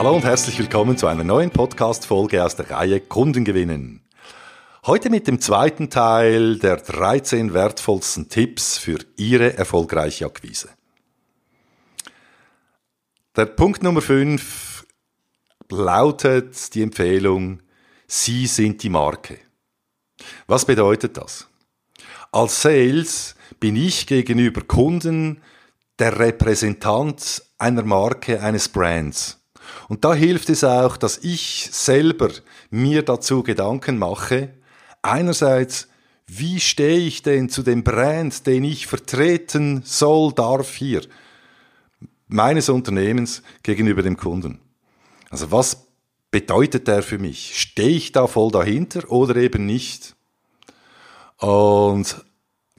Hallo und herzlich willkommen zu einer neuen Podcast-Folge aus der Reihe Kunden gewinnen. Heute mit dem zweiten Teil der 13 wertvollsten Tipps für Ihre erfolgreiche Akquise. Der Punkt Nummer 5 lautet die Empfehlung, Sie sind die Marke. Was bedeutet das? Als Sales bin ich gegenüber Kunden der Repräsentant einer Marke, eines Brands. Und da hilft es auch, dass ich selber mir dazu Gedanken mache, einerseits, wie stehe ich denn zu dem Brand, den ich vertreten soll, darf hier, meines Unternehmens gegenüber dem Kunden? Also was bedeutet der für mich? Stehe ich da voll dahinter oder eben nicht? Und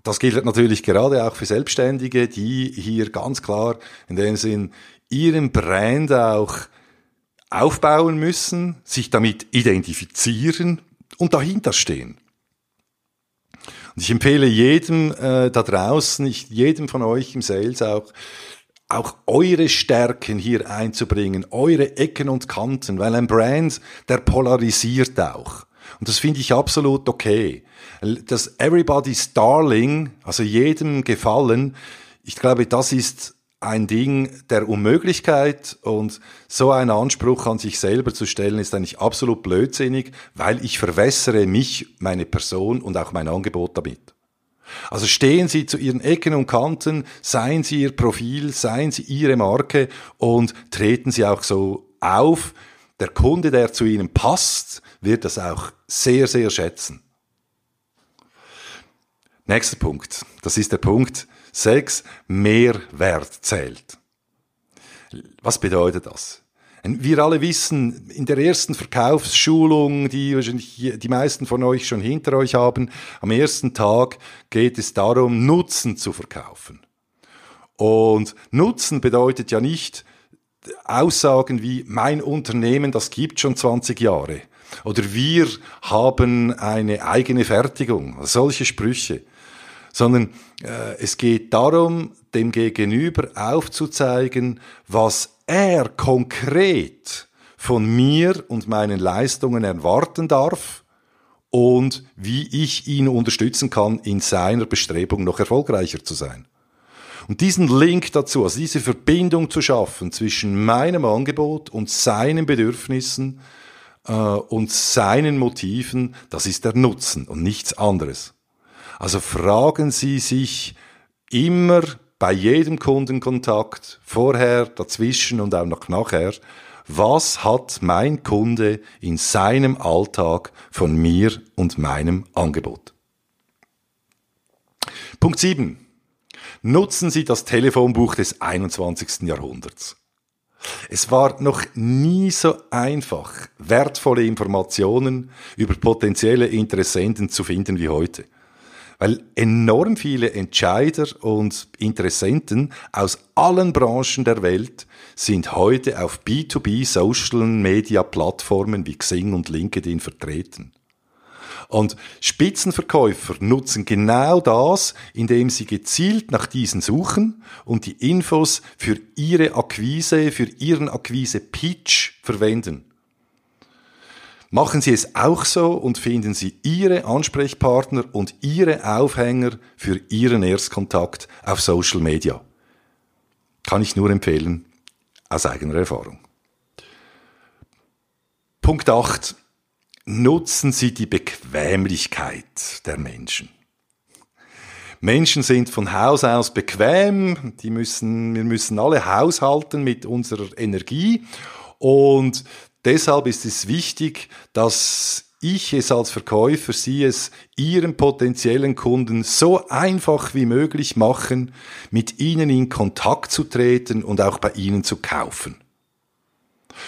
das gilt natürlich gerade auch für Selbstständige, die hier ganz klar in dem Sinn ihren Brand auch aufbauen müssen, sich damit identifizieren und dahinter stehen. Und ich empfehle jedem äh, da draußen, ich, jedem von euch im Sales auch, auch eure Stärken hier einzubringen, eure Ecken und Kanten, weil ein Brand, der polarisiert auch. Und das finde ich absolut okay. Das Everybody's Darling, also jedem gefallen, ich glaube, das ist ein Ding der Unmöglichkeit und so einen Anspruch an sich selber zu stellen, ist eigentlich absolut blödsinnig, weil ich verwässere mich, meine Person und auch mein Angebot damit. Also stehen Sie zu Ihren Ecken und Kanten, seien Sie Ihr Profil, seien Sie Ihre Marke und treten Sie auch so auf. Der Kunde, der zu Ihnen passt, wird das auch sehr, sehr schätzen. Nächster Punkt. Das ist der Punkt, Sechs, Mehrwert zählt. Was bedeutet das? Wir alle wissen, in der ersten Verkaufsschulung, die wahrscheinlich die meisten von euch schon hinter euch haben, am ersten Tag geht es darum, Nutzen zu verkaufen. Und Nutzen bedeutet ja nicht Aussagen wie mein Unternehmen, das gibt schon 20 Jahre. Oder wir haben eine eigene Fertigung. Solche Sprüche sondern äh, es geht darum, dem Gegenüber aufzuzeigen, was er konkret von mir und meinen Leistungen erwarten darf und wie ich ihn unterstützen kann, in seiner Bestrebung noch erfolgreicher zu sein. Und diesen Link dazu, also diese Verbindung zu schaffen zwischen meinem Angebot und seinen Bedürfnissen äh, und seinen Motiven, das ist der Nutzen und nichts anderes. Also fragen Sie sich immer bei jedem Kundenkontakt, vorher, dazwischen und auch noch nachher, was hat mein Kunde in seinem Alltag von mir und meinem Angebot? Punkt 7. Nutzen Sie das Telefonbuch des 21. Jahrhunderts. Es war noch nie so einfach, wertvolle Informationen über potenzielle Interessenten zu finden wie heute weil enorm viele Entscheider und Interessenten aus allen Branchen der Welt sind heute auf B2B Social Media Plattformen wie Xing und LinkedIn vertreten. Und Spitzenverkäufer nutzen genau das, indem sie gezielt nach diesen suchen und die Infos für ihre Akquise, für ihren Akquise-Pitch verwenden. Machen Sie es auch so und finden Sie Ihre Ansprechpartner und Ihre Aufhänger für Ihren Erstkontakt auf Social Media. Kann ich nur empfehlen, aus eigener Erfahrung. Punkt 8. Nutzen Sie die Bequemlichkeit der Menschen. Menschen sind von Haus aus bequem, die müssen, wir müssen alle haushalten mit unserer Energie und Deshalb ist es wichtig, dass ich es als Verkäufer, Sie es Ihren potenziellen Kunden so einfach wie möglich machen, mit Ihnen in Kontakt zu treten und auch bei Ihnen zu kaufen.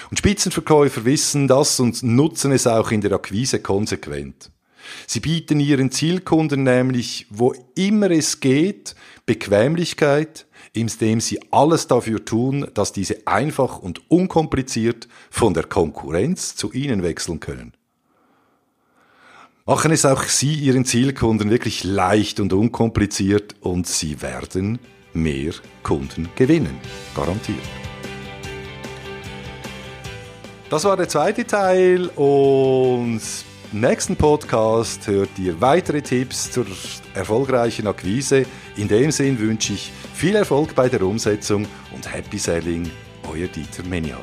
Und Spitzenverkäufer wissen das und nutzen es auch in der Akquise konsequent. Sie bieten ihren Zielkunden nämlich, wo immer es geht, Bequemlichkeit, indem sie alles dafür tun, dass diese einfach und unkompliziert von der Konkurrenz zu ihnen wechseln können. Machen es auch Sie Ihren Zielkunden wirklich leicht und unkompliziert und Sie werden mehr Kunden gewinnen. Garantiert. Das war der zweite Teil und nächsten Podcast hört ihr weitere Tipps zur erfolgreichen Akquise. In dem Sinn wünsche ich viel Erfolg bei der Umsetzung und Happy Selling, euer Dieter Meniart.